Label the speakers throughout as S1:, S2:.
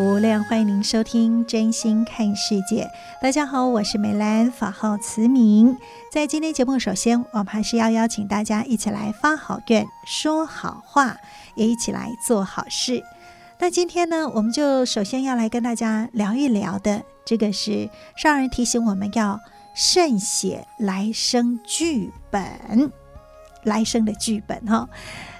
S1: 无量，欢迎您收听《真心看世界》。大家好，我是美兰，法号慈明。在今天节目，首先我们还是要邀请大家一起来发好愿、说好话，也一起来做好事。那今天呢，我们就首先要来跟大家聊一聊的，这个是上人提醒我们要慎写来生剧本，来生的剧本哈。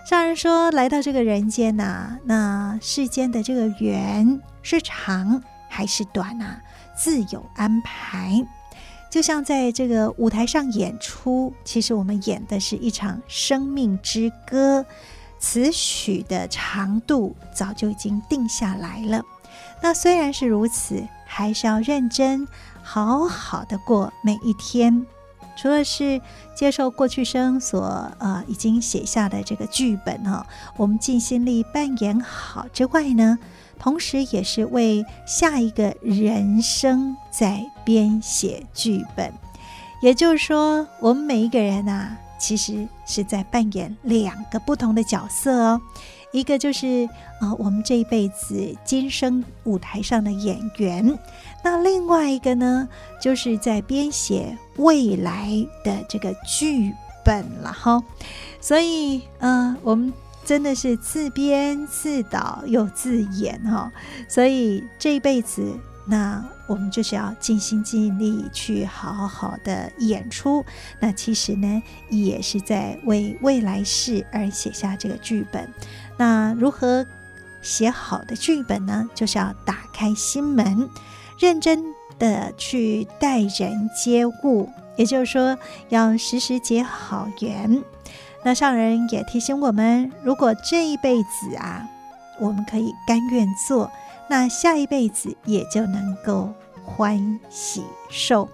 S1: 上人说：“来到这个人间呐、那世间的这个缘是长还是短呐、啊？自有安排。就像在这个舞台上演出，其实我们演的是一场生命之歌，词曲的长度早就已经定下来了。那虽然是如此，还是要认真好好的过每一天。”除了是接受过去生所呃已经写下的这个剧本哈，我们尽心力扮演好之外呢，同时也是为下一个人生在编写剧本。也就是说，我们每一个人啊，其实是在扮演两个不同的角色哦。一个就是啊、呃，我们这一辈子今生舞台上的演员。那另外一个呢，就是在编写未来的这个剧本了哈，所以嗯、呃，我们真的是自编自导又自演哈，所以这一辈子，那我们就是要尽心尽力去好好的演出。那其实呢，也是在为未来世而写下这个剧本。那如何写好的剧本呢？就是要打开心门。认真的去待人接物，也就是说，要时时结好缘。那上人也提醒我们，如果这一辈子啊，我们可以甘愿做，那下一辈子也就能够欢喜受。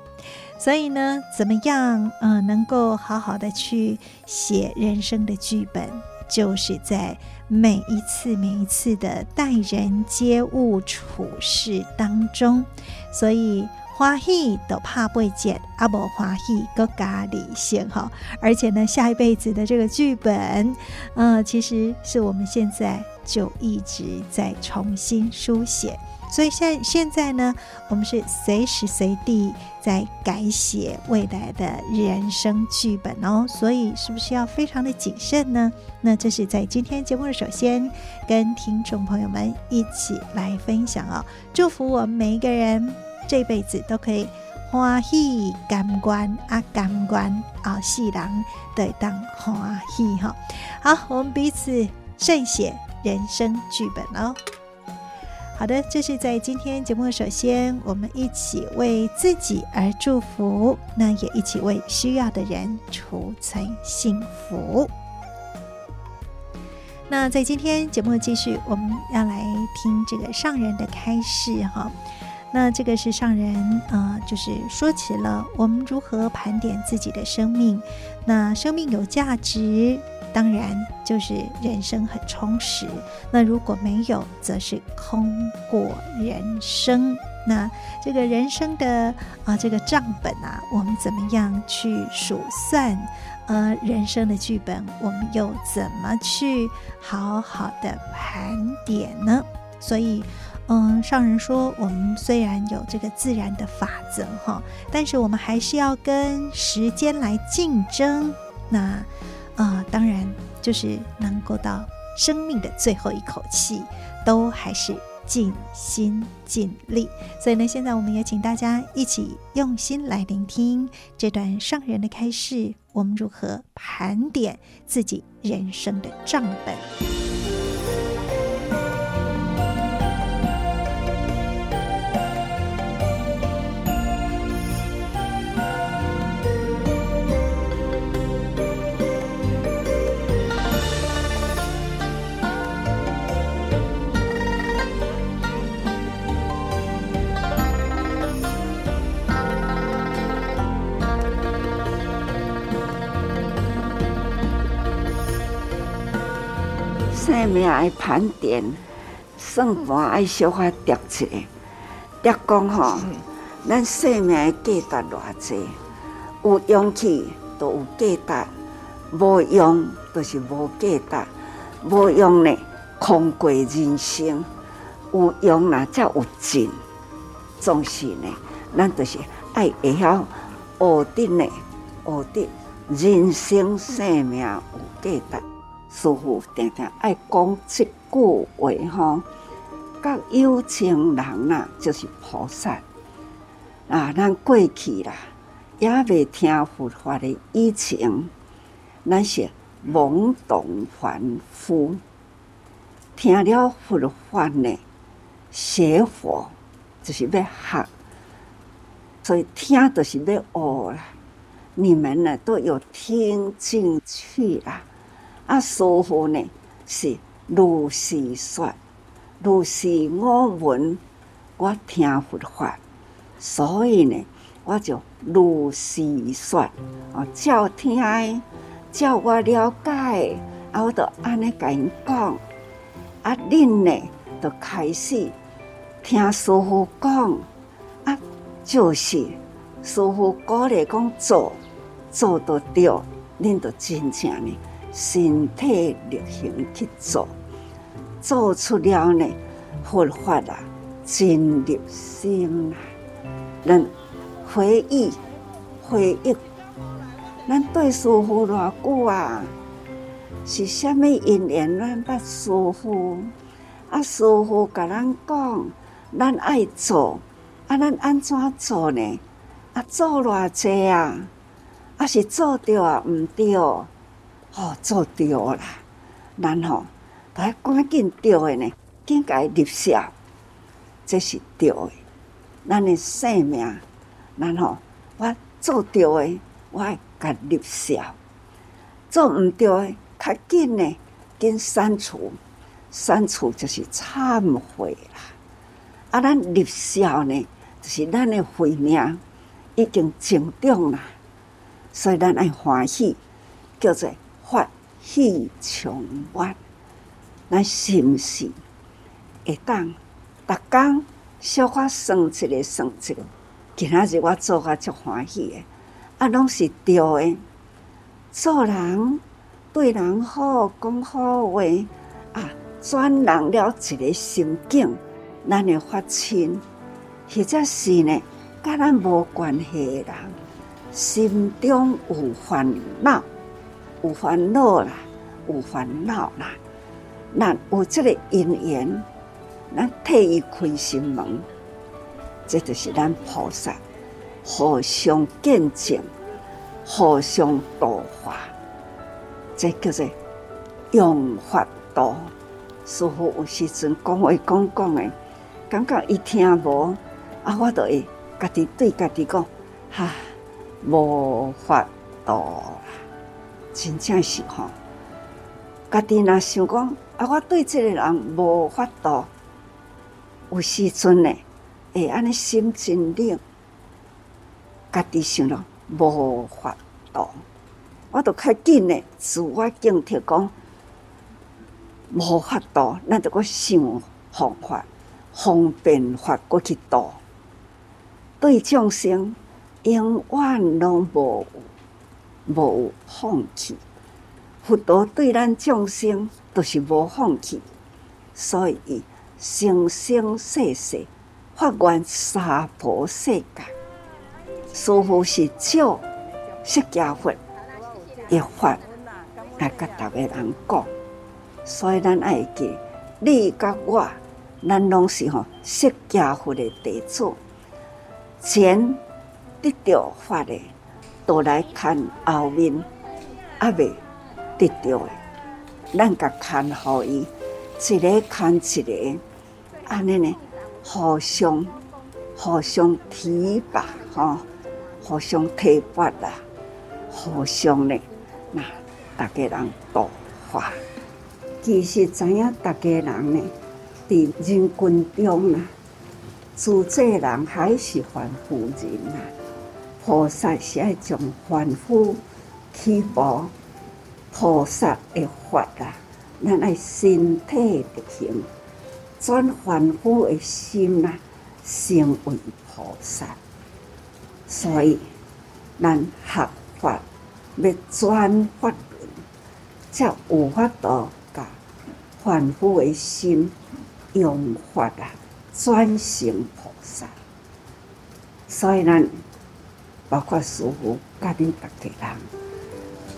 S1: 所以呢，怎么样，呃，能够好好的去写人生的剧本，就是在。每一次、每一次的待人接物、处事当中，所以欢喜都怕不见，阿不欢喜个咖喱先哈。而且呢，下一辈子的这个剧本，呃，其实是我们现在就一直在重新书写。所以现现在呢，我们是随时随地在改写未来的人生剧本哦。所以是不是要非常的谨慎呢？那这是在今天节目的首先跟听众朋友们一起来分享哦。祝福我们每一个人这辈子都可以欢喜感官啊，感官啊，喜郎对当欢喜哈。好，我们彼此慎写人生剧本哦。好的，这是在今天节目首先，我们一起为自己而祝福，那也一起为需要的人储存幸福。那在今天节目继续，我们要来听这个上人的开示哈。那这个是上人啊、就是说起了我们如何盘点自己的生命，那生命有价值。当然，就是人生很充实。那如果没有，则是空过人生。那这个人生的啊，这个账本啊，我们怎么样去数算？呃，人生的剧本，我们又怎么去好好的盘点呢？所以，嗯，上人说，我们虽然有这个自然的法则哈，但是我们还是要跟时间来竞争。那。啊、当然，就是能够到生命的最后一口气，都还是尽心尽力。所以呢，现在我们也请大家一起用心来聆听这段上人的开示，我们如何盘点自己人生的账本。
S2: 生命爱盘点，算盘爱小可叠一下，叠讲吼，咱生命的价值偌济，有勇气都有价值，无用就是无价值，无用呢，空过人生，有用啦才有劲，总是呢，咱就是爱会晓学得呢，学得人生生命有价值。师父常常爱讲这句话吼，甲有情人呐，就是菩萨啊。咱过去啦，也未听佛法的以前，咱是懵懂凡夫。听了佛法呢，学佛就是要学，所以听就是要学啦。你们呢都有听进去啦。啊，师父呢是如是说，如是我闻，我听佛法，所以呢，我就如是说，哦，照听，照我了解，啊，我就安尼甲因讲，啊，恁呢就开始听师父讲，啊，就是师父鼓励讲做，做得对，恁就真正呢。身体力行去做，做出了呢，佛法啊，真入心啊。咱回忆，回忆，咱对师父偌久啊？是虾米因缘？咱捌师父啊，师父甲咱讲，咱爱做啊，咱安怎做呢？啊，做偌济啊？啊，是做对啊？毋对？哦，做对啦，然后来赶紧对的呢，紧立下，这是对的。咱的生命，然后我做对的，我爱甲立下；做毋对的，较紧呢，紧删除，删除就是忏悔啦。啊，咱立下呢，就是咱的慧命已经成长啦，所以咱爱欢喜，叫做。发喜充满，咱是毋是会当逐工小可算一个算一个？今仔日我做甲足欢喜的，啊，拢是对的。做人对人好，讲好话啊，转人了一个心境，咱会发亲，或者是呢，甲咱无关系的人，心中有烦恼。有烦恼啦，有烦恼啦。那有这个因缘，咱替伊开心门，这就是咱菩萨互相见证、互相度化，这叫做用法度。师父有时阵讲话讲讲的，感觉伊听无，啊，我就会家己对家己讲，哈，无法度。真正是吼，家己若想讲啊，我对这个人无法度，有时阵呢，会安尼心真冷，家己想咯无法度，我都较紧呢，自我警惕讲无法度，咱就搁想方法，方便法过去度，对众生永远拢无。无放弃，佛陀对咱众生都是无放弃，所以生生世世发愿娑婆世界，师父是照释迦佛一法来甲逐个人讲，所以咱爱记你甲我，咱拢是吼释迦佛的弟子，前得到法的，都来看后面，还未得到的，咱甲看互伊，一个看一个，安尼呢，互相互相提拔吼，互相提拔啦，互相呢，那大家人度化，其实知影大家人呢？伫人群中啊，自济人还是凡夫人啊。菩萨是爱将凡夫起步，菩萨的法啊，咱爱身体力行，转凡夫的心啊，成为菩萨。所以，咱学法要转法轮，才有法度甲凡夫的心。用法啊，转成菩萨。所以咱包括师父甲恁大家人，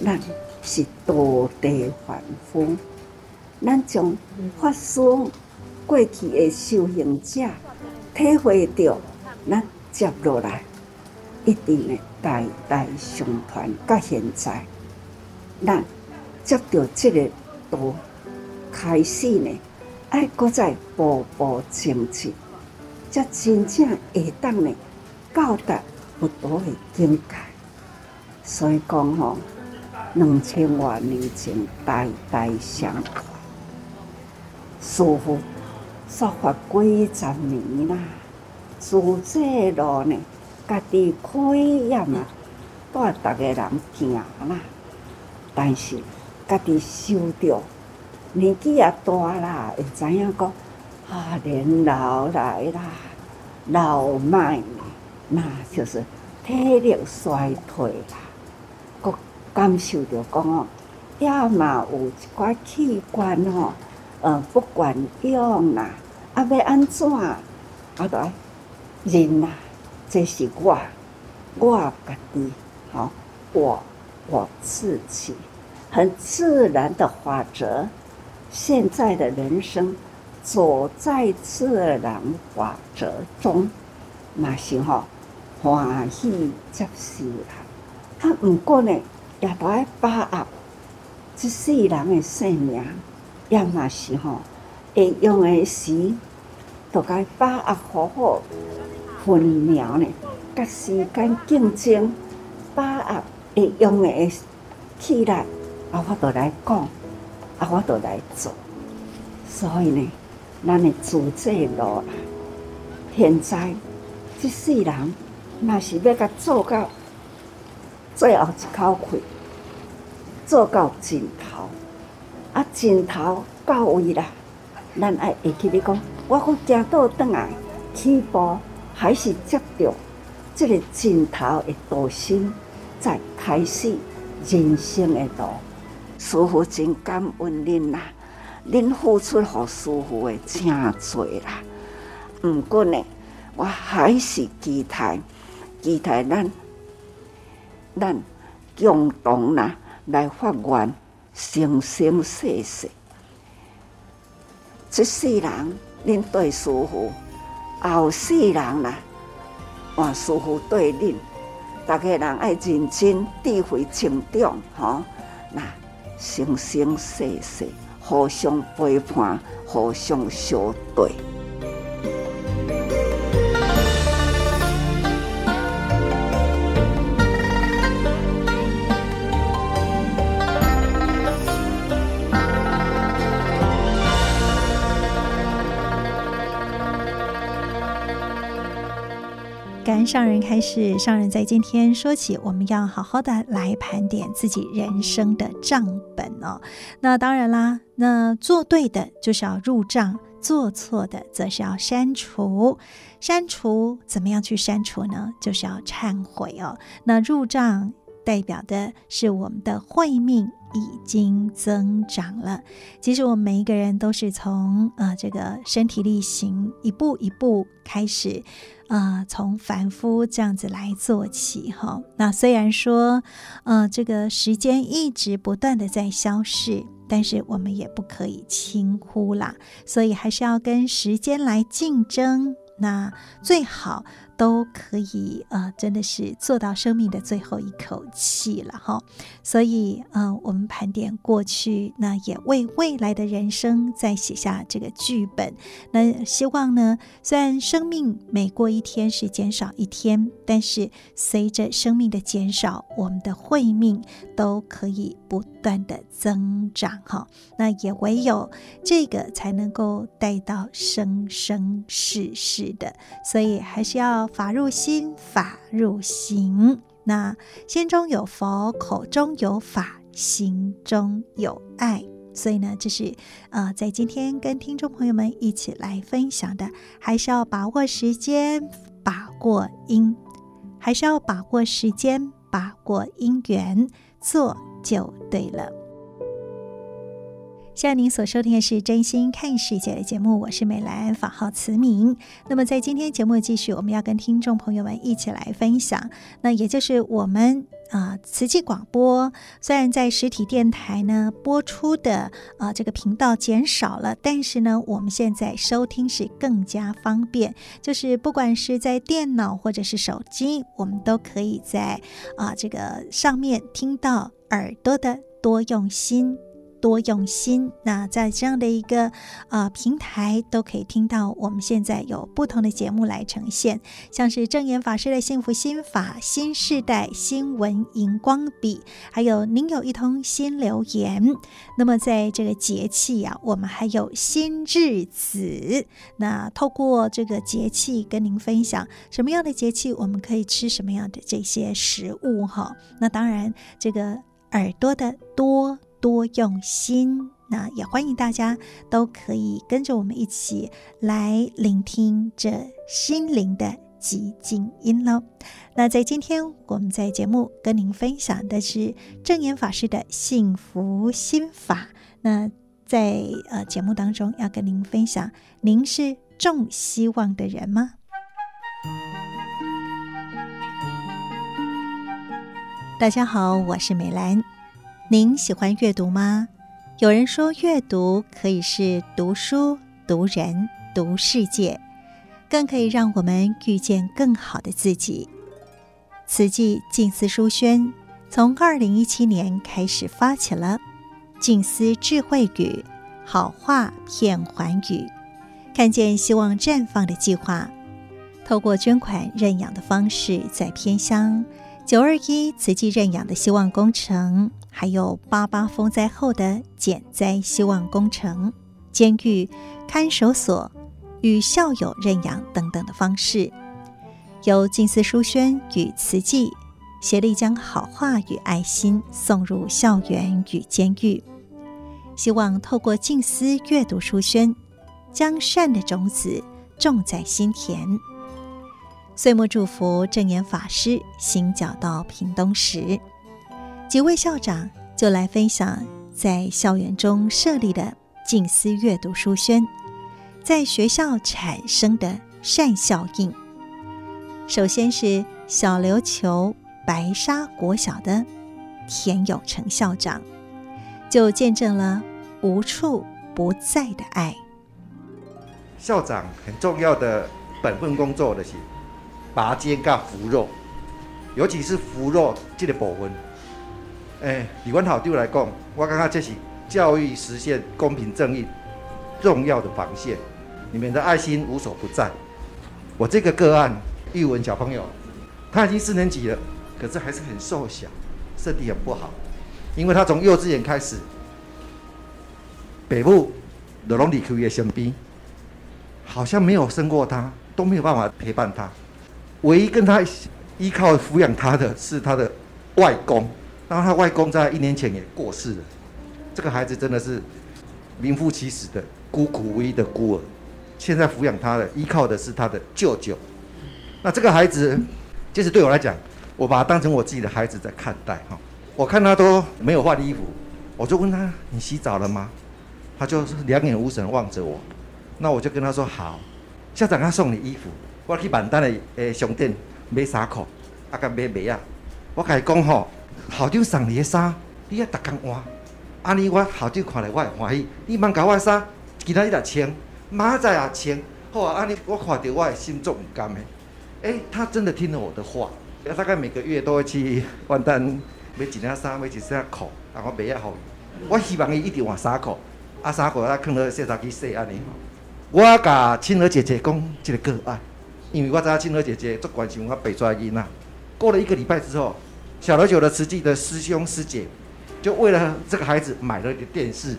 S2: 咱是道地凡夫。咱将法师过去的修行者体会到，咱接落来一定会代代相传。到现在，咱接到这个道开始呢。爱搁再步步前进，才真正会当呢到达佛陀的境界。所以讲吼，两千多年前代代相传，师父说法几十年啦，自这路呢，家己开业啊，带大家人行啦，但是家己修着。年纪也大啦，会知影讲啊，年老来啦，老迈，那就是体力衰退啦。搁感受着讲哦，也嘛有一寡器官吼，呃，不管用啦，啊，要安怎啊？啊，都人啊，这是我，我家己，好，我我自己，很自然的法则。现在的人生走在自然法则中，那时候欢喜接受啦。啊，不过呢，也都爱把握这世人的生命，也那时候会用的时，都该把握好好分秒呢，甲时间竞争，把握会用的起来，啊，我都来讲。啊，我都来做，所以呢，咱的自制路啊，现在这世人，那是要甲做到最后一口气，做到尽头，啊，尽头到位啦，咱爱会记得讲，我阁行倒转来，起步还是接着这个尽头的道心，再开始人生的路。师傅真感恩恁啦，恁付出互师傅的真多啦。毋过呢，我还是期待，期待咱咱共同啦来发愿，生生世世。这世人恁对师父，后世人啦，换师父对恁，大家人爱认真智慧成长，吼，那。生生世世，互相陪伴，互相相对。
S1: 上人开始，上人在今天说起，我们要好好的来盘点自己人生的账本哦。那当然啦，那做对的就是要入账，做错的则是要删除。删除怎么样去删除呢？就是要忏悔哦。那入账代表的是我们的慧命已经增长了。其实我们每一个人都是从呃这个身体力行一步一步开始。啊、从凡夫这样子来做起哈。那虽然说，呃，这个时间一直不断的在消逝，但是我们也不可以轻忽啦，所以还是要跟时间来竞争。那最好。都可以，呃，真的是做到生命的最后一口气了哈。所以，呃，我们盘点过去，那也为未来的人生再写下这个剧本。那希望呢，虽然生命每过一天是减少一天，但是随着生命的减少，我们的慧命都可以不断的增长哈。那也唯有这个才能够带到生生世世的。所以，还是要。法入心，法入行。那心中有佛，口中有法，行中有爱。所以呢，这是呃，在今天跟听众朋友们一起来分享的，还是要把握时间，把握因，还是要把握时间，把握因缘，做就对了。现在您所收听的是《真心看世界》的节目，我是美兰，法号慈明。那么在今天节目继续，我们要跟听众朋友们一起来分享，那也就是我们啊、呃、慈济广播，虽然在实体电台呢播出的啊、这个频道减少了，但是呢我们现在收听是更加方便，就是不管是在电脑或者是手机，我们都可以在啊、这个上面听到耳朵的多用心。多用心，那在这样的一个呃平台，都可以听到我们现在有不同的节目来呈现，像是证严法师的幸福心法、新世代新闻荧光笔，还有您有一通新留言。那么在这个节气呀、啊，我们还有新日子，那透过这个节气跟您分享什么样的节气，我们可以吃什么样的这些食物哈。那当然，这个耳朵的多。多用心，那也欢迎大家都可以跟着我们一起来聆听这心灵的寂静音喽。那在今天我们在节目跟您分享的是证严法师的幸福心法。那在呃节目当中要跟您分享，您是重希望的人吗？大家好，我是美兰。您喜欢阅读吗？有人说，阅读可以是读书、读人、读世界，更可以让我们遇见更好的自己。慈济静思书轩从二零一七年开始发起了“静思智慧语，好话遍寰宇，看见希望绽放”的计划，透过捐款认养的方式，在偏乡九二一慈济认养的希望工程。还有八八风灾后的减灾希望工程、监狱看守所与校友认养等等的方式，由静思书轩与慈济协力将好话与爱心送入校园与监狱，希望透过静思阅读书轩，将善的种子种在心田。岁末祝福证严法师行脚到屏东时。几位校长就来分享在校园中设立的静思阅读书轩，在学校产生的善效应。首先是小琉球白沙国小的田有成校长，就见证了无处不在的爱。
S3: 校长很重要的本分工作的是拔尖跟扶弱，尤其是扶弱这个部分。哎，以阮校长来讲，我感觉这是教育实现公平正义重要的防线。你们的爱心无所不在。我这个个案，玉文小朋友，他已经四年级了，可是还是很瘦小，身体很不好。因为他从幼稚园开始，父母就拢离开伊的身边，好像没有生过他，都没有办法陪伴他。唯一跟他依靠抚养他的是他的外公。然后他外公在一年前也过世了，这个孩子真的是名副其实的孤苦无依的孤儿。现在抚养他的，依靠的是他的舅舅。那这个孩子，其实对我来讲，我把他当成我自己的孩子在看待哈。我看他都没有换衣服，我就问他：“你洗澡了吗？”他就两眼无神望着我。那我就跟他说：“好，校长他送你衣服，我去万丹的诶商店买衫裤，啊，甲买袜啊。我甲伊讲吼。”校长送你的衫，你要逐工换，安尼我校长看来我会欢喜，你茫甲我衫，今仔日来穿，明仔载也穿，好啊，安尼我看到我的心足唔甘的。诶、欸，他真的听了我的话，大概每个月都会去万达买几件衫，买几件裤，然后买啊好。我希望伊一定换衫裤，啊衫裤啊放到洗衫机洗安尼。我甲青娥姐姐讲一个个案，因为我知道青娥姐姐足关心我北专囡仔。过了一个礼拜之后，小琉球的慈济的师兄师姐就为了这个孩子买了一个电视。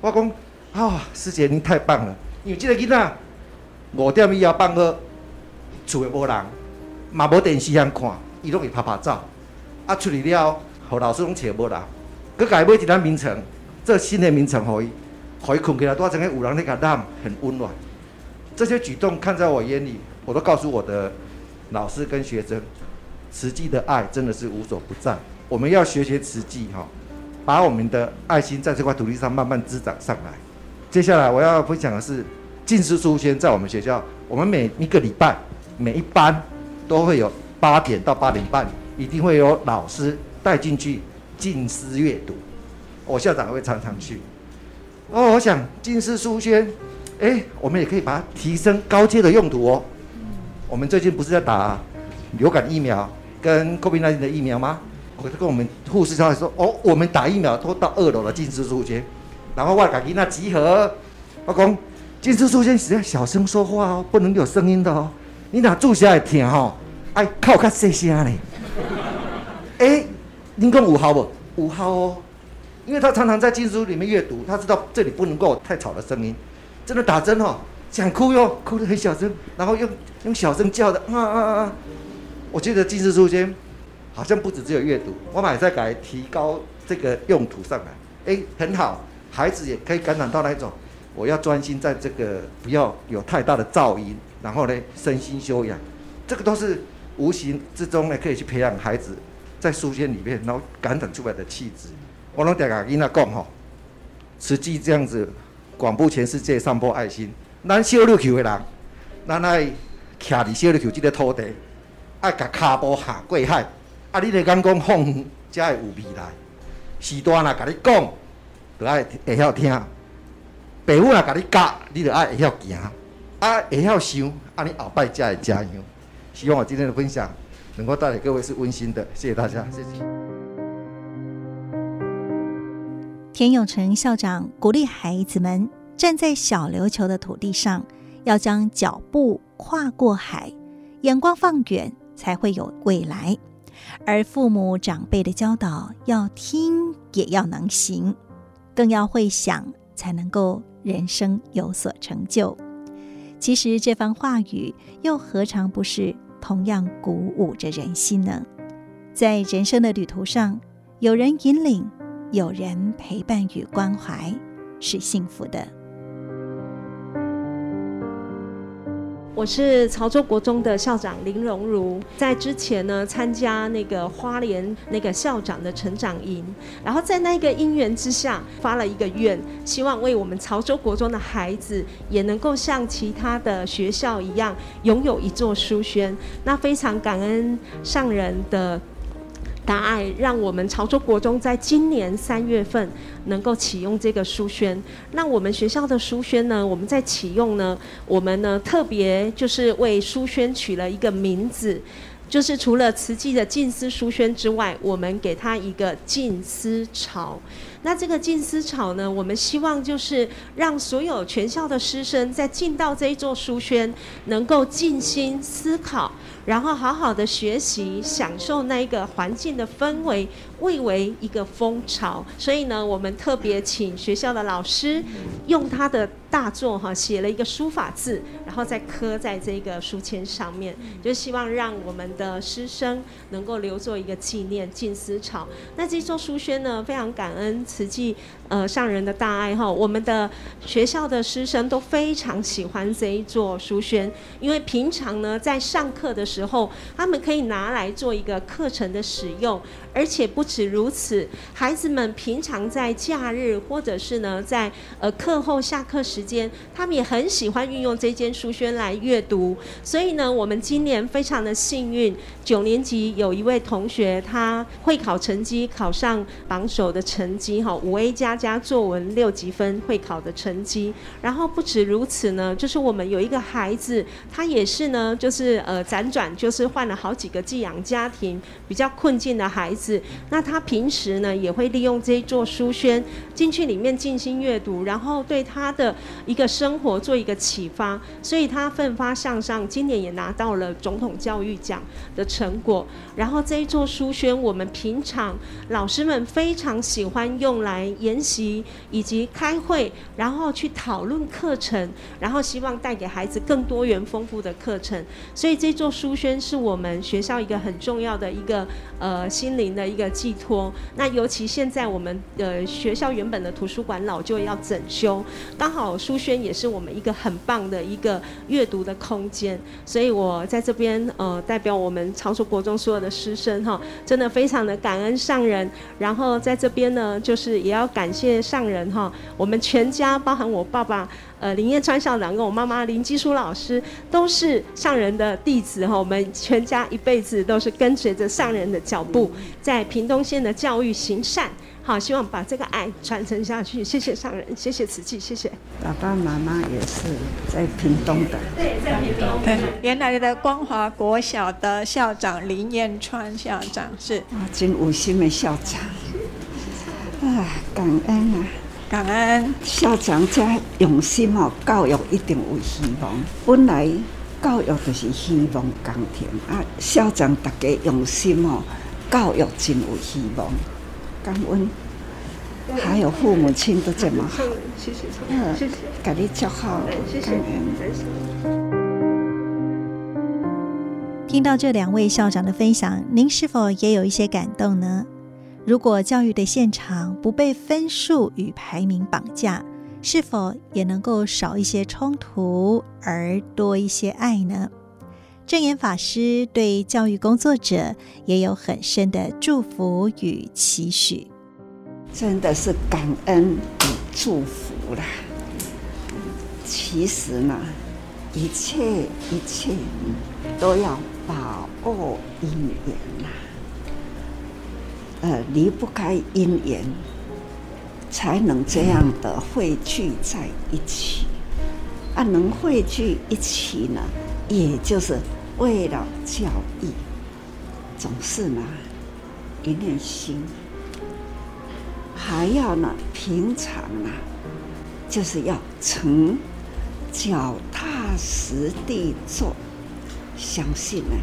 S3: 我讲啊、师姐您太棒了，因为这个囡仔五点以后放学，厝里无人，嘛无电视通看，伊拢会拍拍照。啊，出去了，和老师拢找无人，佮家买一张眠床，这新的眠床可伊。可以困起来，多整个有人那个让很温暖。这些举动看在我眼里，我都告诉我的老师跟学生，慈济的爱真的是无所不在。我们要学学慈济哈，把我们的爱心在这块土地上慢慢滋长上来。接下来我要分享的是静思书轩，在我们学校，我们每一个礼拜每一班都会有八点到八点半，一定会有老师带进去静思阅读。我校长会常常去。哦，我想静思书轩，哎，我们也可以把它提升高阶的用途哦。我们最近不是在打流感疫苗跟 COVID-19 的疫苗吗？我就跟我们护士小姐说，哦，我们打疫苗都到二楼的静思书间，然后我赶紧那集合。我讲静思书间是要小声说话哦，不能有声音的哦。你哪住下来听哦，哎靠较细声嘞。哎，您讲有效不？有效哦。因为他常常在经书里面阅读，他知道这里不能够太吵的声音。真的打针哦，想哭哟，哭得很小声，然后又用小声叫的啊啊啊！我觉得静思书签好像不止只有阅读，我们还在改提高这个用途上来。哎，很好，孩子也可以感染到那种，我要专心在这个，不要有太大的噪音，然后呢，身心修养，这个都是无形之中呢，可以去培养孩子在书签里面，然后感染出来的气质。我拢定甲囡仔讲吼，实际这样子广布全世界，散播爱心。咱小六球的人，咱爱徛伫小琉球这个土地，爱甲骹步下过海。啊，你来讲讲放远才会有未来。时代若甲你讲，就爱会晓听；爸母若甲你教，你就爱会晓行。啊，会晓想，啊，你后摆才会加油。希望我今天的分享能够带给各位是温馨的，谢谢大家，谢谢。
S1: 田永成校长鼓励孩子们站在小琉球的土地上，要将脚步跨过海，眼光放远，才会有未来。而父母长辈的教导，要听也要能行，更要会想，才能够人生有所成就。其实这番话语，又何尝不是同样鼓舞着人心呢？在人生的旅途上，有人引领。有人陪伴与关怀是幸福的。
S4: 我是潮州国中的校长林荣如，在之前呢，参加那个花莲那个校长的成长营，然后在那个因缘之下发了一个愿，希望为我们潮州国中的孩子也能够像其他的学校一样拥有一座书轩。那非常感恩上人的。大爱让我们潮州国中在今年三月份能够启用这个书轩。那我们学校的书轩呢，我们在启用呢，我们呢特别就是为书轩取了一个名字，就是除了慈济的静思书轩之外，我们给它一个静思潮。那这个静思潮呢，我们希望就是让所有全校的师生在进到这一座书轩，能够静心思考。然后好好的学习，享受那一个环境的氛围，蔚为一个风潮。所以呢，我们特别请学校的老师用他的大作哈写了一个书法字，然后再刻在这个书签上面，就希望让我们的师生能够留作一个纪念。静思潮。那这座书轩呢，非常感恩慈济呃上人的大爱哈，我们的学校的师生都非常喜欢这一座书轩，因为平常呢在上课的。时候，他们可以拿来做一个课程的使用，而且不止如此，孩子们平常在假日或者是呢在呃课后下课时间，他们也很喜欢运用这间书轩来阅读。所以呢，我们今年非常的幸运，九年级有一位同学，他会考成绩考上榜首的成绩哈，五 A 加加作文六级分会考的成绩。然后不止如此呢，就是我们有一个孩子，他也是呢，就是呃辗转，就是换了好几个寄养家庭，比较困境的孩子。那那他平时呢，也会利用这一座书轩进去里面静心阅读，然后对他的一个生活做一个启发，所以他奋发向上，今年也拿到了总统教育奖的成果。然后这一座书轩，我们平常老师们非常喜欢用来研习以及开会，然后去讨论课程，然后希望带给孩子更多元丰富的课程。所以这座书轩是我们学校一个很重要的一个呃心灵的一个寄托。那尤其现在我们呃学校原本的图书馆老旧要整修，刚好书轩也是我们一个很棒的一个阅读的空间。所以我在这边呃代表我们潮州国中所有的。师生哈，真的非常的感恩上人。然后在这边呢，就是也要感谢上人哈。我们全家，包含我爸爸呃林燕川校长跟我妈妈林基书老师，都是上人的弟子哈。我们全家一辈子都是跟随着上人的脚步，在屏东县的教育行善。好，希望把这个爱传承下去。谢谢上人，谢谢慈济，谢谢。
S2: 爸爸妈妈也是在屏东的。
S4: 对，在屏东。
S5: 对，原来的光华国小的校长林彦川校长是。
S2: 啊，真有心的校长。啊，感恩啊，
S5: 感恩
S2: 校长这用心哦，教育一定有希望。本来教育就是希望家庭啊，校长大家用心哦，教育真有希望。感恩，还有父母亲都这么好，
S4: 谢谢，谢谢，
S2: 给你叫好，
S4: 谢谢。
S1: 听到这两位校长的分享，您是否也有一些感动呢？如果教育的现场不被分数与排名绑架，是否也能够少一些冲突，而多一些爱呢？证严法师对教育工作者也有很深的祝福与期许，
S2: 真的是感恩与祝福啦。其实呢，一切一切都要把握因缘呐，呃，离不开因缘，才能这样的汇聚在一起。啊，能汇聚一起呢，也就是。为了教育，总是呢一念心，还要呢平常啊，就是要成脚踏实地做，相信呢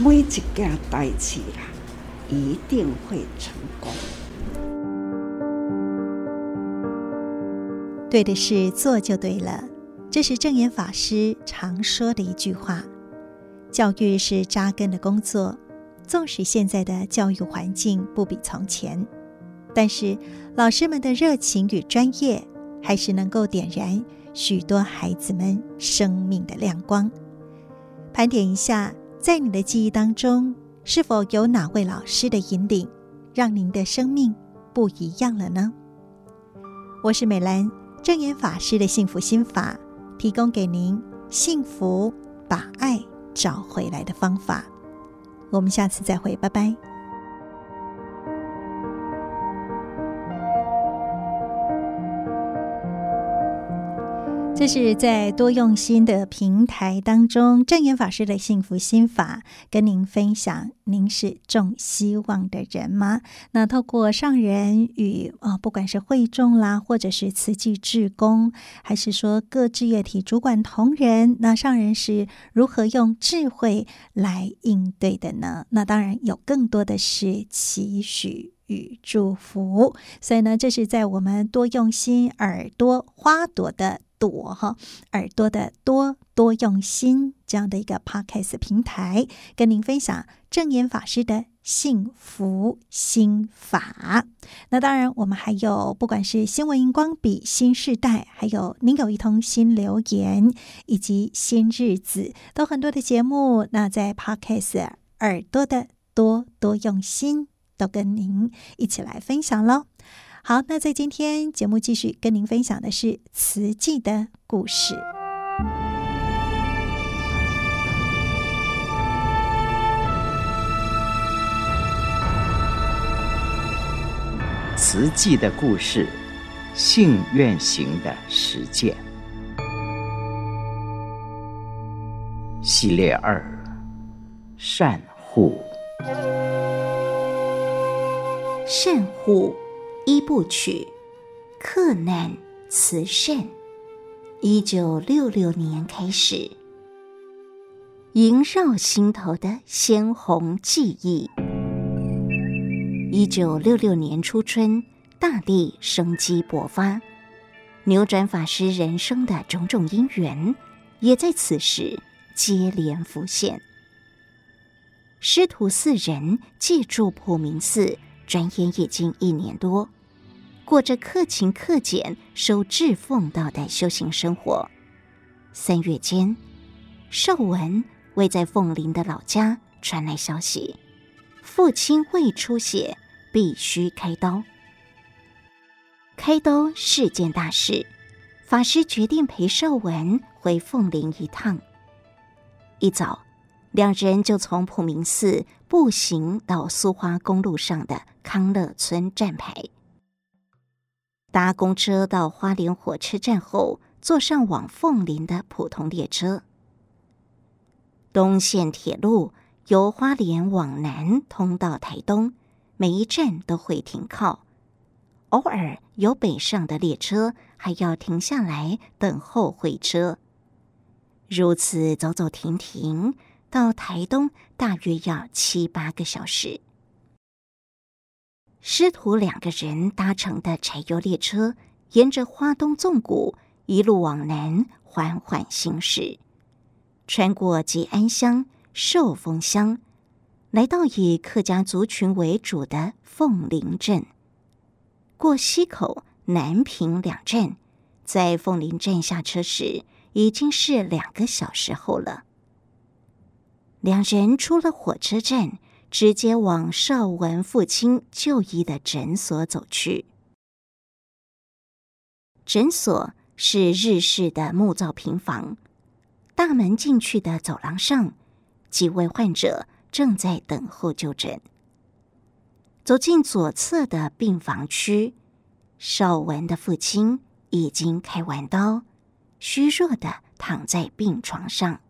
S2: 每一件代志啦，一定会成功。
S1: 对的事做就对了，这是证严法师常说的一句话。教育是扎根的工作，纵使现在的教育环境不比从前，但是老师们的热情与专业，还是能够点燃许多孩子们生命的亮光。盘点一下，在你的记忆当中，是否有哪位老师的引领，让您的生命不一样了呢？我是美兰，证严法师的幸福心法，提供给您幸福把爱找回来的方法，我们下次再会，拜拜。这是在多用心的平台当中，证严法师的幸福心法跟您分享。您是种希望的人吗？那透过上人与啊、不管是会众啦，或者是慈济志工，还是说各志业体主管同仁，那上人是如何用智慧来应对的呢？那当然有更多的是期许与祝福。所以呢，这是在我们多用心耳朵花朵的。朵哈耳朵的多多用心这样的一个 podcast 平台，跟您分享证言法师的幸福心法。那当然，我们还有不管是新闻荧光笔新世代，还有您有一通新留言，以及新日子，都很多的节目。那在 podcast 耳朵的多多用心，都跟您一起来分享喽。好，那在今天节目继续跟您分享的是慈济的故事。
S6: 慈济的故事，信愿行的实践系列二：善护。
S7: 善护一部曲，克难慈善。一九六六年开始，萦绕心头的鲜红记忆。一九六六年初春，大地生机勃发，扭转法师人生的种种因缘，也在此时接连浮现。师徒四人借住普明寺，转眼已经一年多。过着克勤克俭、守志奉道的修行生活。三月间，少文为在凤林的老家传来消息，父亲胃出血，必须开刀。开刀是件大事，法师决定陪少文回凤林一趟。一早，两人就从普明寺步行到苏花公路上的康乐村站牌。搭公车到花莲火车站后，坐上往凤林的普通列车。东线铁路由花莲往南通到台东，每一站都会停靠。偶尔有北上的列车，还要停下来等候会车。如此走走停停，到台东大约要七八个小时。师徒两个人搭乘的柴油列车，沿着花东纵谷一路往南缓缓行驶，穿过吉安乡、寿丰乡，来到以客家族群为主的凤林镇。过溪口、南平两站，在凤林站下车时，已经是两个小时后了。两人出了火车站。直接往少文父亲就医的诊所走去。诊所是日式的木造平房，大门进去的走廊上，几位患者正在等候就诊。走进左侧的病房区，少文的父亲已经开完刀，虚弱的躺在病床上。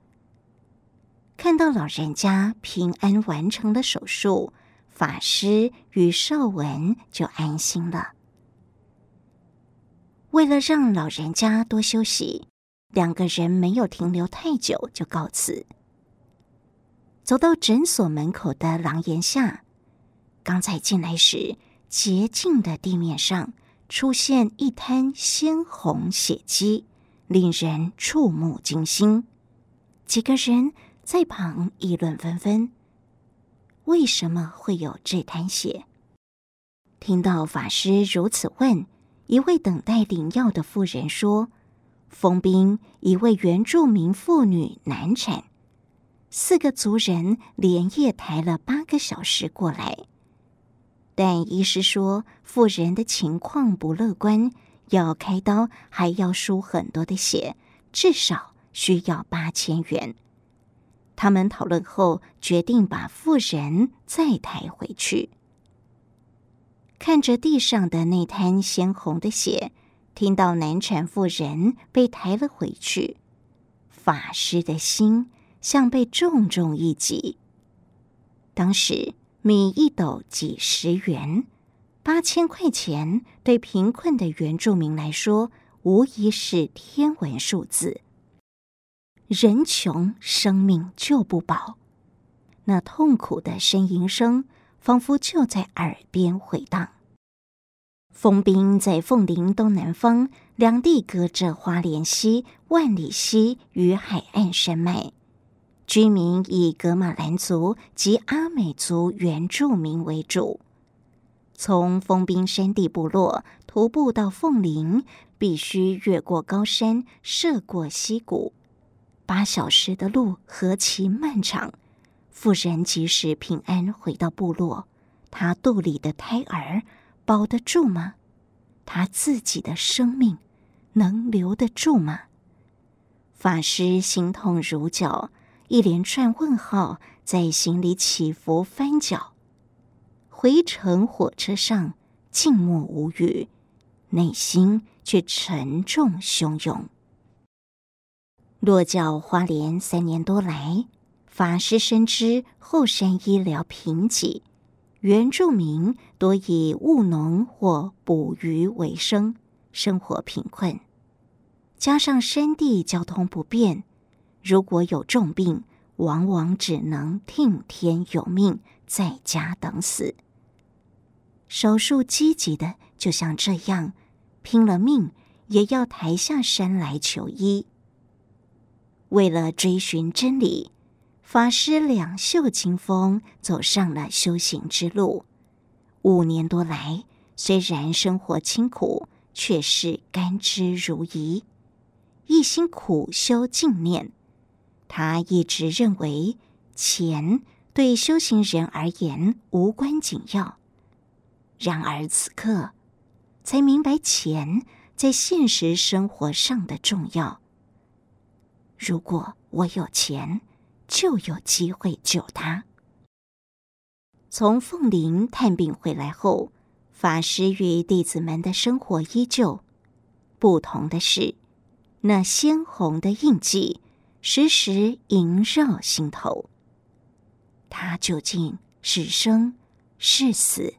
S7: 看到老人家平安完成了手术，法师与少文就安心了。为了让老人家多休息，两个人没有停留太久就告辞。走到诊所门口的廊檐下，刚才进来时，洁净的地面上出现一滩鲜红血迹，令人触目惊心。几个人。在旁议论纷纷，为什么会有这滩血？听到法师如此问，一位等待领药的妇人说：“丰滨一位原住民妇女难产，四个族人连夜抬了八个小时过来，但医师说妇人的情况不乐观，要开刀还要输很多的血，至少需要八千元。”他们讨论后，决定把妇人再抬回去。看着地上的那滩鲜红的血，听到难产妇人被抬了回去，法师的心像被重重一击。当时米一斗几十元，八千块钱对贫困的原住民来说，无疑是天文数字。人穷，生命就不保。那痛苦的呻吟声，仿佛就在耳边回荡。封滨在凤林东南方，两地隔着花莲溪、万里溪与海岸山脉，居民以格玛兰族及阿美族原住民为主。从封滨山地部落徒步到凤林，必须越过高山，涉过溪谷。八小时的路何其漫长！妇人即使平安回到部落，她肚里的胎儿保得住吗？她自己的生命能留得住吗？法师心痛如绞，一连串问号在心里起伏翻搅。回程火车上，静默无语，内心却沉重汹涌。落脚花莲三年多来，法师深知后山医疗贫瘠，原住民多以务农或捕鱼为生，生活贫困。加上山地交通不便，如果有重病，往往只能听天由命，在家等死。少数积极的，就像这样，拼了命也要抬下山来求医。为了追寻真理，法师两袖清风，走上了修行之路。五年多来，虽然生活清苦，却是甘之如饴，一心苦修静念。他一直认为，钱对修行人而言无关紧要。然而此刻，才明白钱在现实生活上的重要。如果我有钱，就有机会救他。从凤林探病回来后，法师与弟子们的生活依旧，不同的是，那鲜红的印记时时萦绕心头。他究竟是生是死？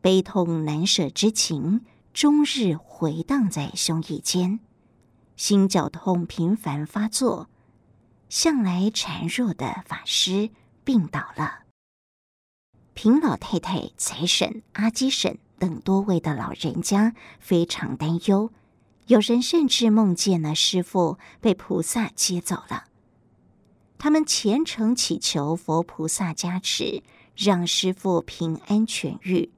S7: 悲痛难舍之情，终日回荡在胸臆间。心绞痛频繁发作，向来孱弱的法师病倒了。平老太太、财婶、阿基婶等多位的老人家非常担忧，有人甚至梦见了师傅被菩萨接走了。他们虔诚祈求佛菩萨加持，让师傅平安痊愈。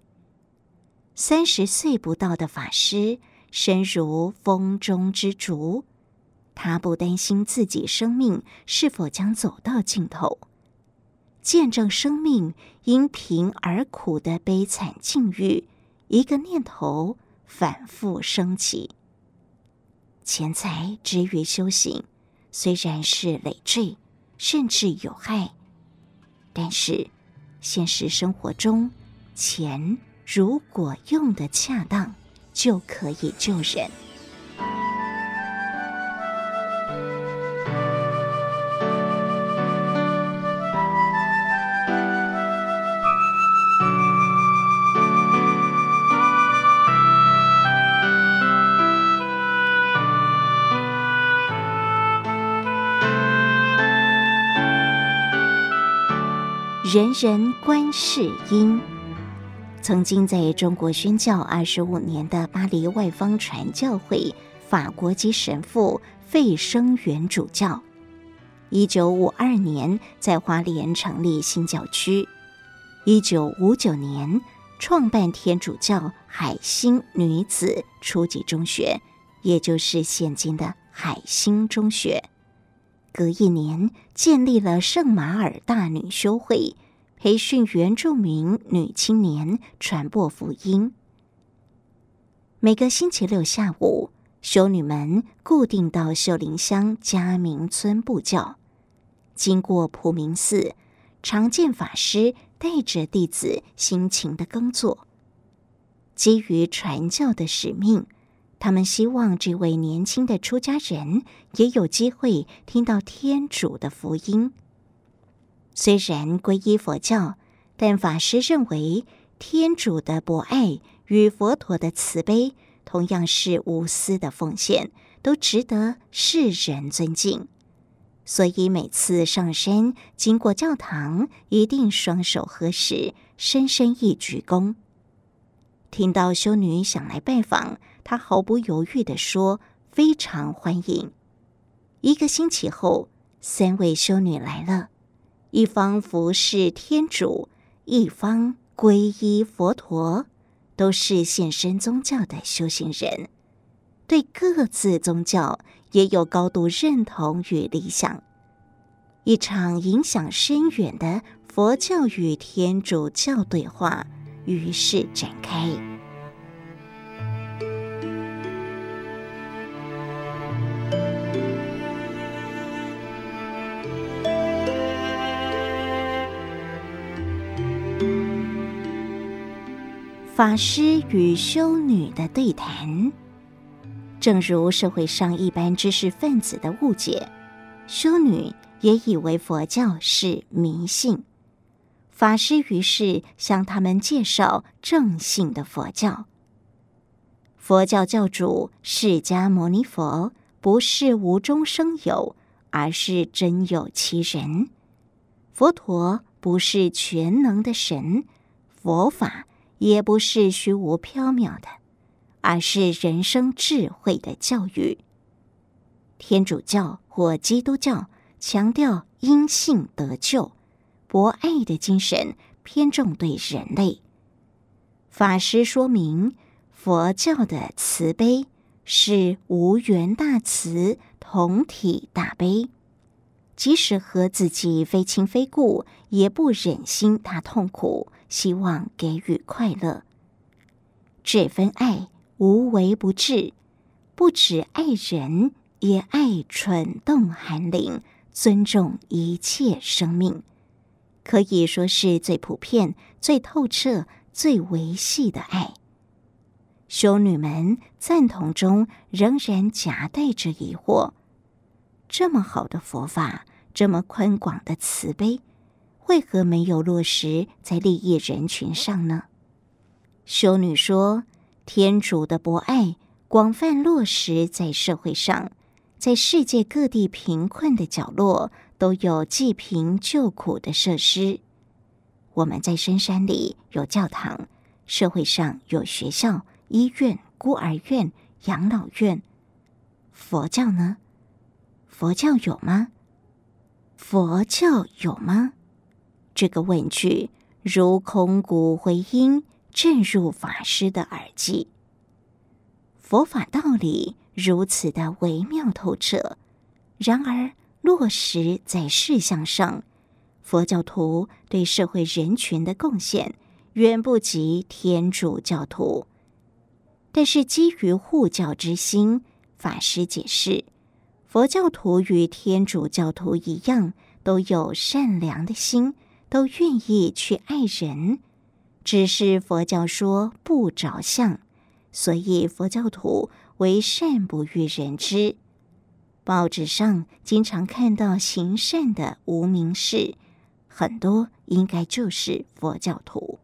S7: 三十岁不到的法师。身如风中之烛，他不担心自己生命是否将走到尽头，见证生命因贫而苦的悲惨境遇，一个念头反复升起。钱财之于修行，虽然是累赘，甚至有害，但是现实生活中，钱如果用得恰当，就可以救人。人人观世音。曾经在中国宣教二十五年的巴黎外方传教会法国籍神父费生元主教，一九五二年在花莲成立新教区，一九五九年创办天主教海星女子初级中学，也就是现今的海星中学。隔一年建立了圣马尔大女修会。培训原住民女青年传播福音。每个星期六下午，修女们固定到秀林乡嘉明村布教。经过普明寺，常见法师带着弟子辛勤的耕作。基于传教的使命，他们希望这位年轻的出家人也有机会听到天主的福音。虽然皈依佛教，但法师认为天主的博爱与佛陀的慈悲同样是无私的奉献，都值得世人尊敬。所以每次上山经过教堂，一定双手合十，深深一鞠躬。听到修女想来拜访，他毫不犹豫地说：“非常欢迎。”一个星期后，三位修女来了。一方服侍天主，一方皈依佛陀，都是现身宗教的修行人，对各自宗教也有高度认同与理想。一场影响深远的佛教与天主教对话于是展开。法师与修女的对谈。正如社会上一般知识分子的误解，修女也以为佛教是迷信。法师于是向他们介绍正信的佛教。佛教教主释迦牟尼佛不是无中生有，而是真有其人。佛陀不是全能的神，佛法也不是虚无缥缈的。而是人生智慧的教育。天主教或基督教强调因信得救，博爱的精神偏重对人类。法师说明，佛教的慈悲是无缘大慈，同体大悲，即使和自己非亲非故，也不忍心他痛苦，希望给予快乐。这份爱。无微不至，不只爱人，也爱蠢动寒灵，尊重一切生命，可以说是最普遍、最透彻、最维系的爱。修女们赞同中，仍然夹带着疑惑：这么好的佛法，这么宽广的慈悲，为何没有落实在利益人群上呢？修女说。天主的博爱广泛落实在社会上，在世界各地贫困的角落都有济贫救苦的设施。我们在深山里有教堂，社会上有学校、医院、孤儿院、养老院。佛教呢？佛教有吗？佛教有吗？这个问句如空谷回音。震入法师的耳际，佛法道理如此的微妙透彻，然而落实在事项上，佛教徒对社会人群的贡献远不及天主教徒。但是基于护教之心，法师解释，佛教徒与天主教徒一样，都有善良的心，都愿意去爱人。只是佛教说不着相，所以佛教徒为善不欲人知。报纸上经常看到行善的无名氏，很多应该就是佛教徒。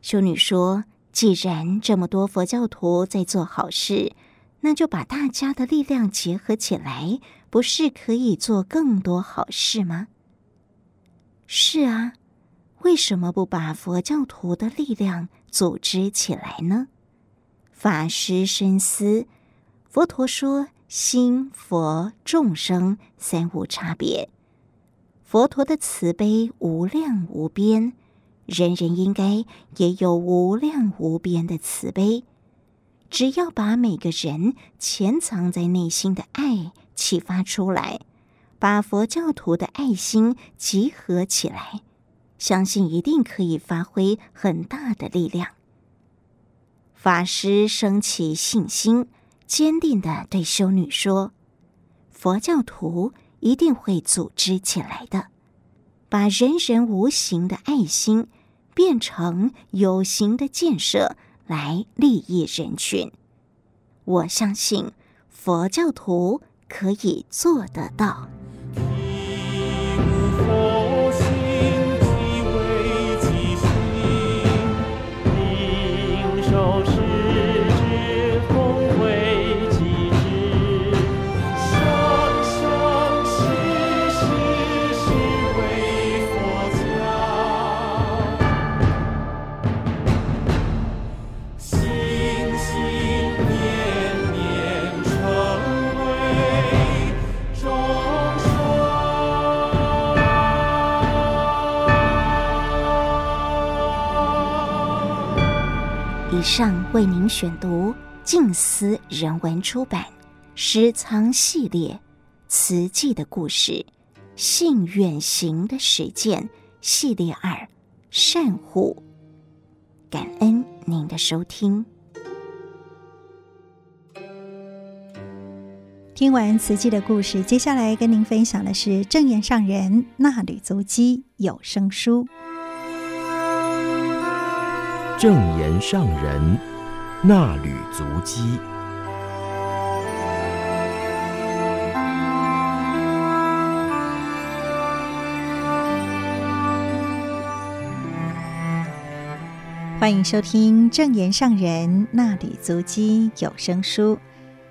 S7: 修女说：“既然这么多佛教徒在做好事，那就把大家的力量结合起来，不是可以做更多好事吗？”是啊。为什么不把佛教徒的力量组织起来呢？法师深思，佛陀说：“心、佛、众生三无差别。佛陀的慈悲无量无边，人人应该也有无量无边的慈悲。只要把每个人潜藏在内心的爱启发出来，把佛教徒的爱心集合起来。”相信一定可以发挥很大的力量。法师升起信心，坚定地对修女说：“佛教徒一定会组织起来的，把人人无形的爱心变成有形的建设，来利益人群。我相信佛教徒可以做得到。” Thank you. 上为您选读静思人文出版《诗仓系列慈济的故事》信远行的实践系列二善护，感恩您的收听。
S1: 听完瓷器的故事，接下来跟您分享的是正言上人衲履足迹有声书。
S8: 正言上人那履足迹。
S1: 欢迎收听正言上人那履足迹有声书。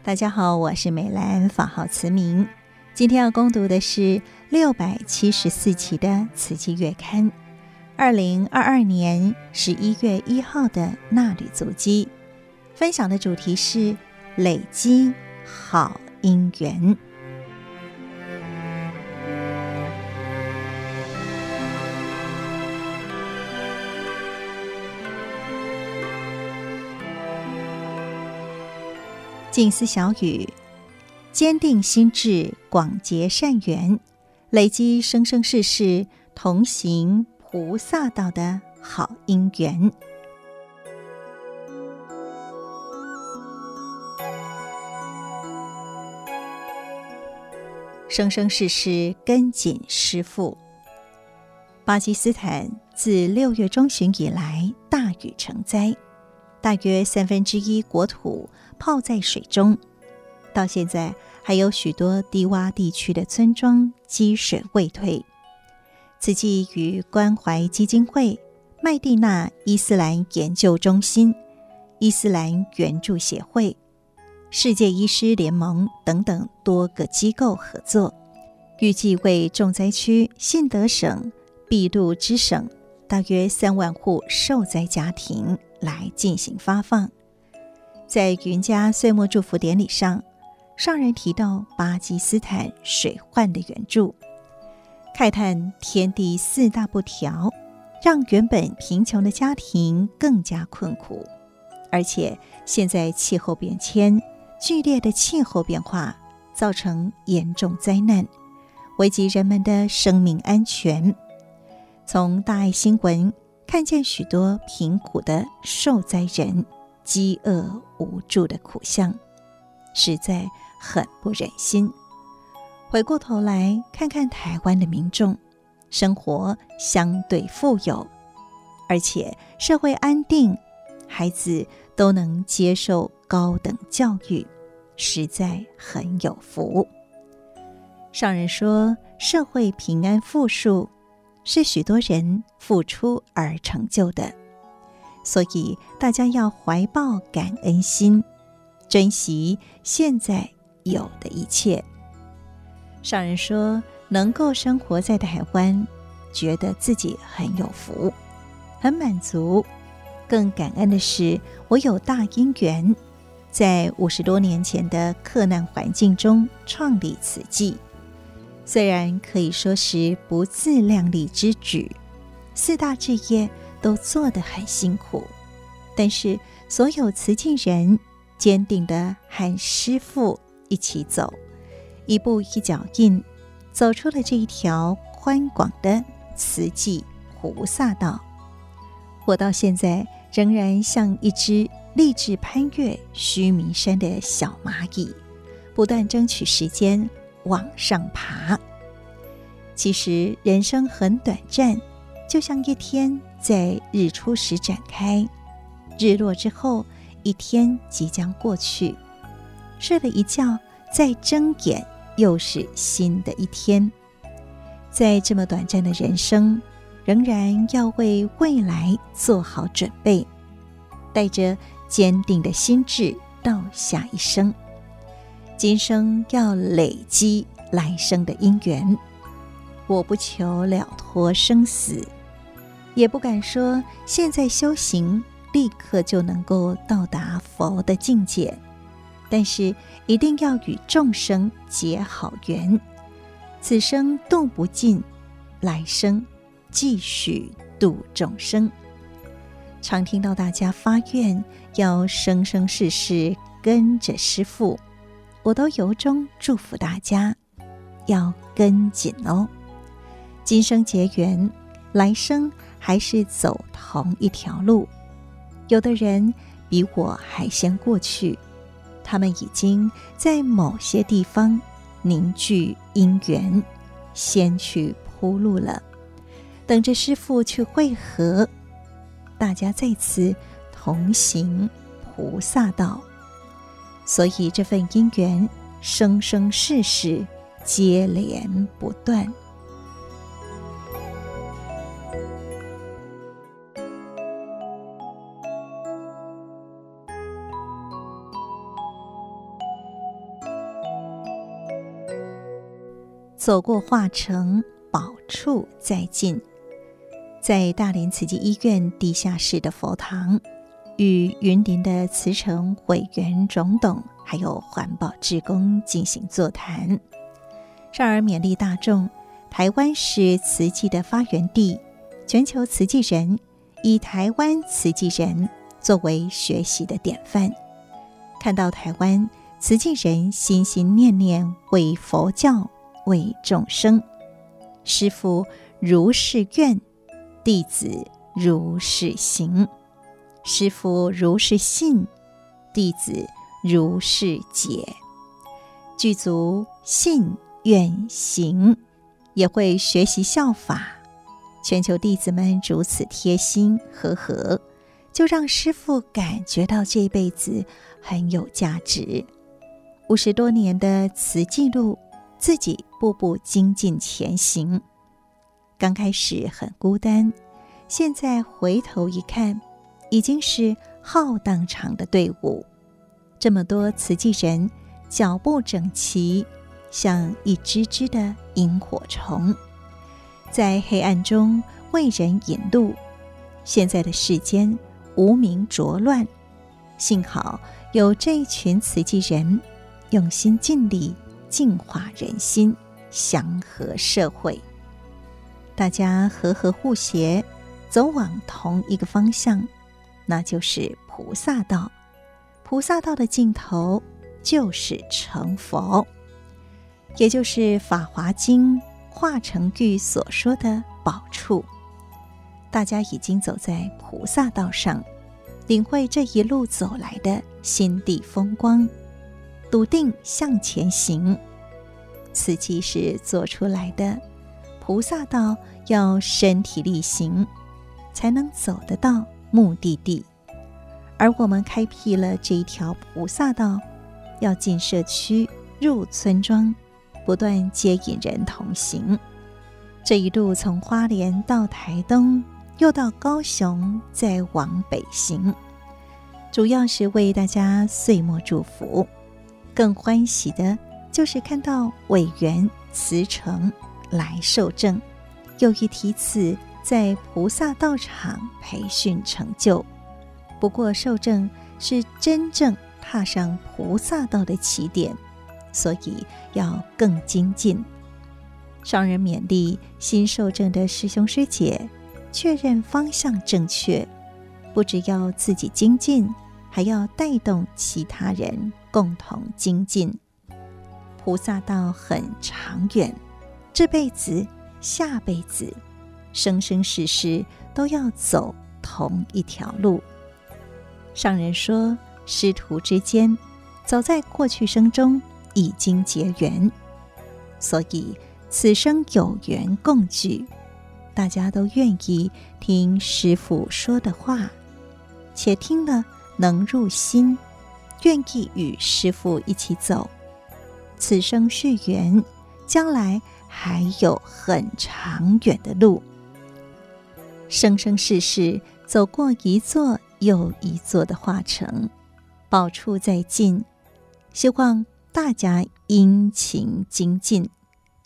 S1: 大家好，我是美兰，法号慈明。今天要攻读的是六百七十四期的《慈济月刊》，二零二二年十一月一号的衲履足迹。分享的主题是累积好因缘。静思小语，坚定心志，广结善缘，累积生生世世同行菩萨道的好因缘。生生世世跟紧师父。巴基斯坦自六月中旬以来大雨成灾，大约三分之一国土。泡在水中，到现在还有许多低洼地区的村庄积水未退。慈济与关怀基金会、麦地那伊斯兰研究中心、伊斯兰援助协会、世界医师联盟等等多个机构合作，预计为重灾区信德省、秘鲁之省大约三万户受灾家庭来进行发放。在云家岁末祝福典礼上，上人提到巴基斯坦水患的援助，慨叹天地四大不调，让原本贫穷的家庭更加困苦，而且现在气候变迁，剧烈的气候变化造成严重灾难，危及人们的生命安全。从大爱新闻看见许多贫苦的受灾人。饥饿无助的苦相，实在很不忍心。回过头来看看台湾的民众，生活相对富有，而且社会安定，孩子都能接受高等教育，实在很有福。上人说，社会平安富庶，是许多人付出而成就的。所以，大家要怀抱感恩心，珍惜现在有的一切。上人说，能够生活在台湾，觉得自己很有福，很满足。更感恩的是，我有大因缘，在五十多年前的克难环境中创立慈济。虽然可以说是不自量力之举，四大志业。都做得很辛苦，但是所有慈济人坚定地和师父一起走，一步一脚印，走出了这一条宽广的慈济菩萨道。我到现在仍然像一只立志攀越须弥山的小蚂蚁，不断争取时间往上爬。其实人生很短暂，就像一天。在日出时展开，日落之后，一天即将过去。睡了一觉，再睁眼，又是新的一天。在这么短暂的人生，仍然要为未来做好准备，带着坚定的心志到下一生。今生要累积来生的因缘，我不求了脱生死。也不敢说现在修行立刻就能够到达佛的境界，但是一定要与众生结好缘，此生度不尽，来生继续度众生。常听到大家发愿要生生世世跟着师父，我都由衷祝福大家要跟紧哦，今生结缘，来生。还是走同一条路，有的人比我还先过去，他们已经在某些地方凝聚因缘，先去铺路了，等着师父去会合。大家再次同行菩萨道，所以这份因缘生生世世接连不断。走过化城，宝处再进。在大连慈济医院地下室的佛堂，与云林的慈诚委员总董还有环保志工进行座谈，少儿勉励大众：台湾是慈济的发源地，全球慈济人以台湾慈济人作为学习的典范。看到台湾慈济人心心念念为佛教。为众生，师父如是愿，弟子如是行；师父如是信，弟子如是解。具足信愿行，也会学习效法。全球弟子们如此贴心和和，就让师父感觉到这辈子很有价值。五十多年的慈济路。自己步步精进前行，刚开始很孤单，现在回头一看，已经是浩荡长的队伍。这么多慈济人，脚步整齐，像一只只的萤火虫，在黑暗中为人引路。现在的世间无名浊乱，幸好有这群慈济人，用心尽力。净化人心，祥和社会，大家和和互协，走往同一个方向，那就是菩萨道。菩萨道的尽头就是成佛，也就是《法华经·化成句》所说的宝处。大家已经走在菩萨道上，领会这一路走来的心地风光。笃定向前行，此即是做出来的。菩萨道要身体力行，才能走得到目的地。而我们开辟了这一条菩萨道，要进社区、入村庄，不断接引人同行。这一路从花莲到台东，又到高雄，再往北行，主要是为大家岁末祝福。更欢喜的就是看到委员辞呈来受证，又一梯次在菩萨道场培训成就。不过受证是真正踏上菩萨道的起点，所以要更精进。上人勉励新受证的师兄师姐，确认方向正确，不只要自己精进，还要带动其他人。共同精进，菩萨道很长远，这辈子、下辈子、生生世世都要走同一条路。上人说，师徒之间早在过去生中已经结缘，所以此生有缘共聚，大家都愿意听师父说的话，且听了能入心。愿意与师父一起走，此生续缘，将来还有很长远的路。生生世世走过一座又一座的化城，宝处在近，希望大家殷勤精进，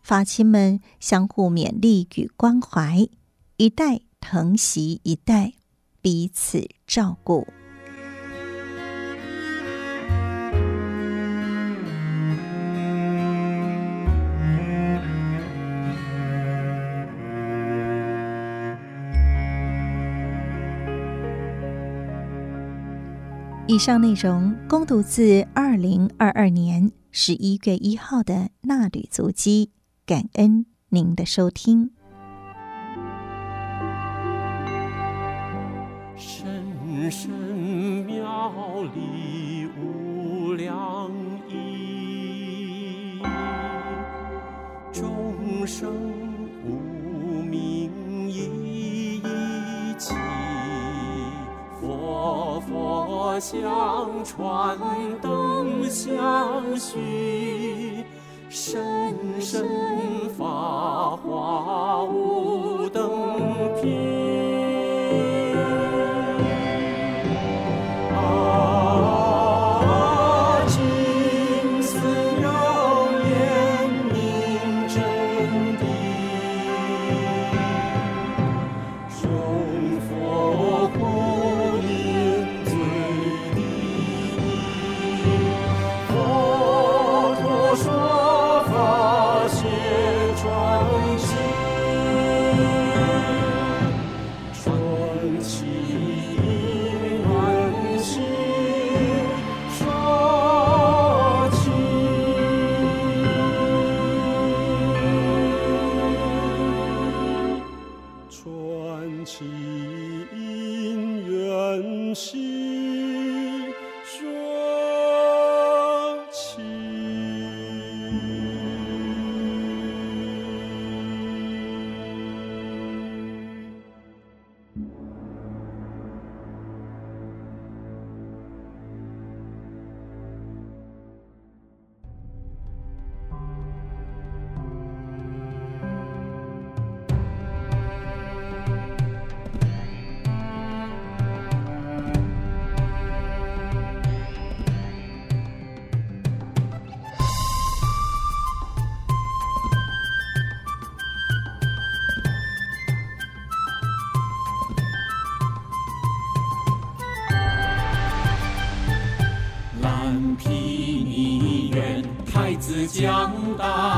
S1: 法亲们相互勉励与关怀，一代疼惜一代，彼此照顾。以上内容恭读自二零二二年十一月一号的《衲履足迹》，感恩您的收听。
S9: 深深妙里无量义，众生。佛像，传灯相续，声声法华无等品。将大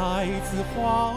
S10: 孩子花。